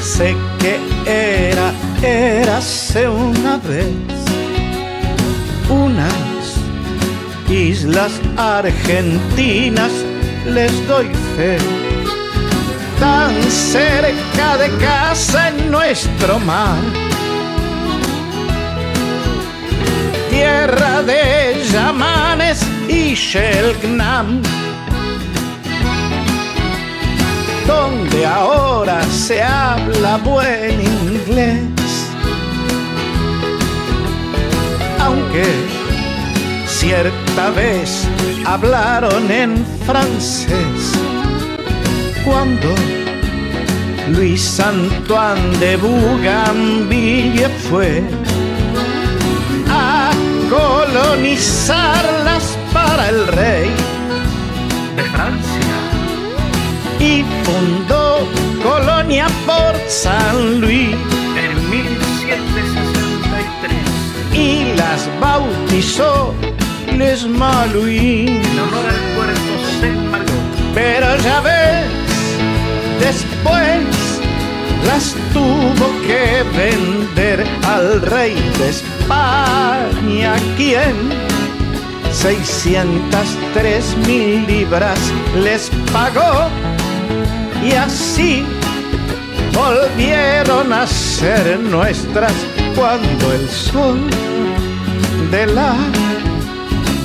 Sé que era, érase una vez unas islas argentinas, les doy fe. Tan cerca de casa en nuestro mar. Tierra de Yamanes y Shelgnam, donde ahora se habla buen inglés. Aunque cierta vez hablaron en francés cuando Luis Antoine de Bougainville fue a colonizarlas para el rey de Francia y fundó Colonia por San Luis en 1763 y las bautizó Les Malouis en honor al puerto Saint Malo. Pero ya ves Después las tuvo que vender al rey de España, quien 603 mil libras les pagó y así volvieron a ser nuestras cuando el sol de la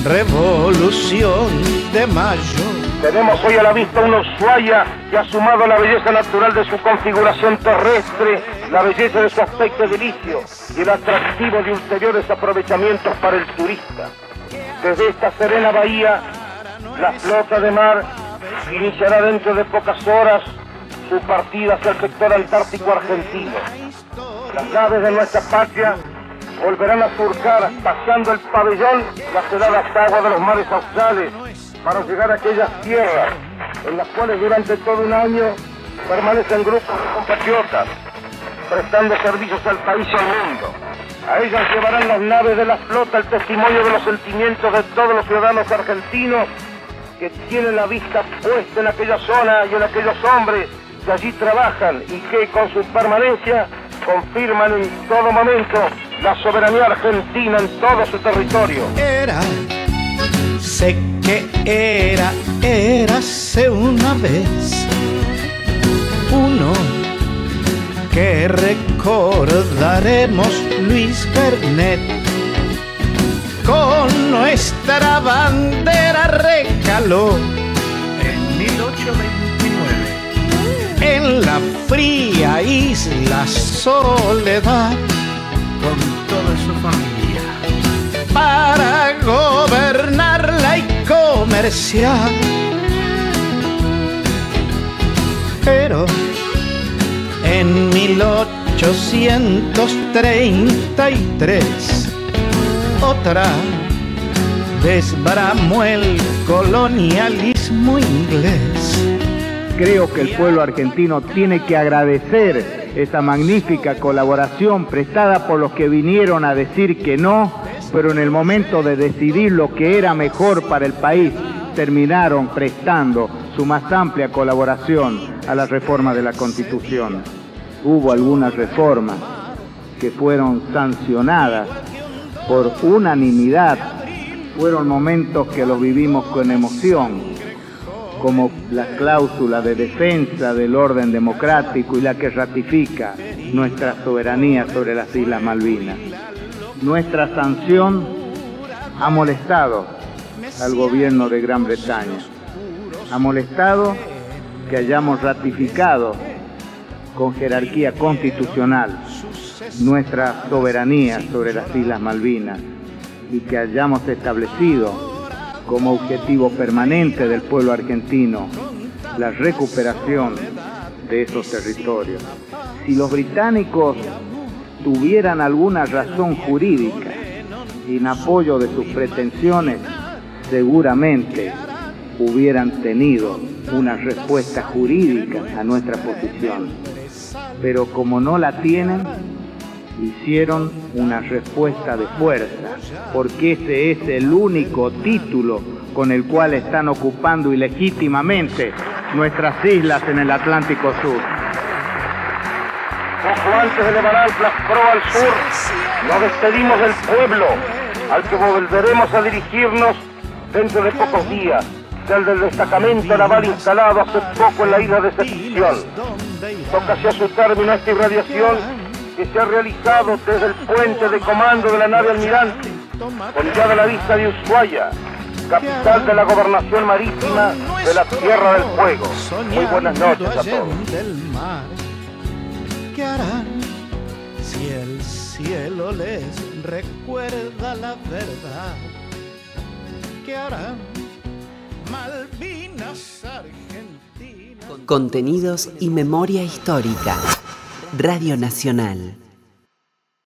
revolución de mayo tenemos hoy a la vista una Ushuaia que ha sumado la belleza natural de su configuración terrestre, la belleza de su aspecto edilicio y el atractivo de ulteriores aprovechamientos para el turista. Desde esta serena bahía, la flota de mar iniciará dentro de pocas horas su partida hacia el sector antártico argentino. Las naves de nuestra patria volverán a surcar, pasando el pabellón, las heladas aguas de los mares australes para llegar a aquellas tierras en las cuales durante todo un año permanecen grupos de compatriotas prestando servicios al país y al mundo. A ellas llevarán las naves de la flota el testimonio de los sentimientos de todos los ciudadanos argentinos que tienen la vista puesta en aquella zona y en aquellos hombres que allí trabajan y que con su permanencia confirman en todo momento la soberanía argentina en todo su territorio. Era Sé que era, érase una vez uno que recordaremos Luis Bernet con nuestra bandera recaló en 1829 en la fría isla Soledad con toda su familia para gobernarla y comerciar. Pero en 1833 otra vez bramó el colonialismo inglés. Creo que el pueblo argentino tiene que agradecer esa magnífica colaboración prestada por los que vinieron a decir que no pero en el momento de decidir lo que era mejor para el país, terminaron prestando su más amplia colaboración a la reforma de la Constitución. Hubo algunas reformas que fueron sancionadas por unanimidad. Fueron momentos que los vivimos con emoción, como la cláusula de defensa del orden democrático y la que ratifica nuestra soberanía sobre las Islas Malvinas nuestra sanción ha molestado al gobierno de Gran Bretaña. Ha molestado que hayamos ratificado con jerarquía constitucional nuestra soberanía sobre las Islas Malvinas y que hayamos establecido como objetivo permanente del pueblo argentino la recuperación de esos territorios. Si los británicos tuvieran alguna razón jurídica en apoyo de sus pretensiones, seguramente hubieran tenido una respuesta jurídica a nuestra posición. Pero como no la tienen, hicieron una respuesta de fuerza, porque ese es el único título con el cual están ocupando ilegítimamente nuestras islas en el Atlántico Sur. poco antes de levantar la proa al sur, nos despedimos del pueblo, al que volveremos a dirigirnos dentro de pocos días, del del destacamento naval instalado hace poco en la isla de Septición. Toca hacia su término esta irradiación que se ha realizado desde el puente de comando de la nave Almirante, con ya de la vista de Ushuaia, capital de la gobernación marítima de la Tierra del Fuego. Muy buenas noches a todos. ¿Qué harán si el cielo les recuerda la verdad? ¿Qué harán Malvinas Argentina? Contenidos y memoria histórica. Radio Nacional.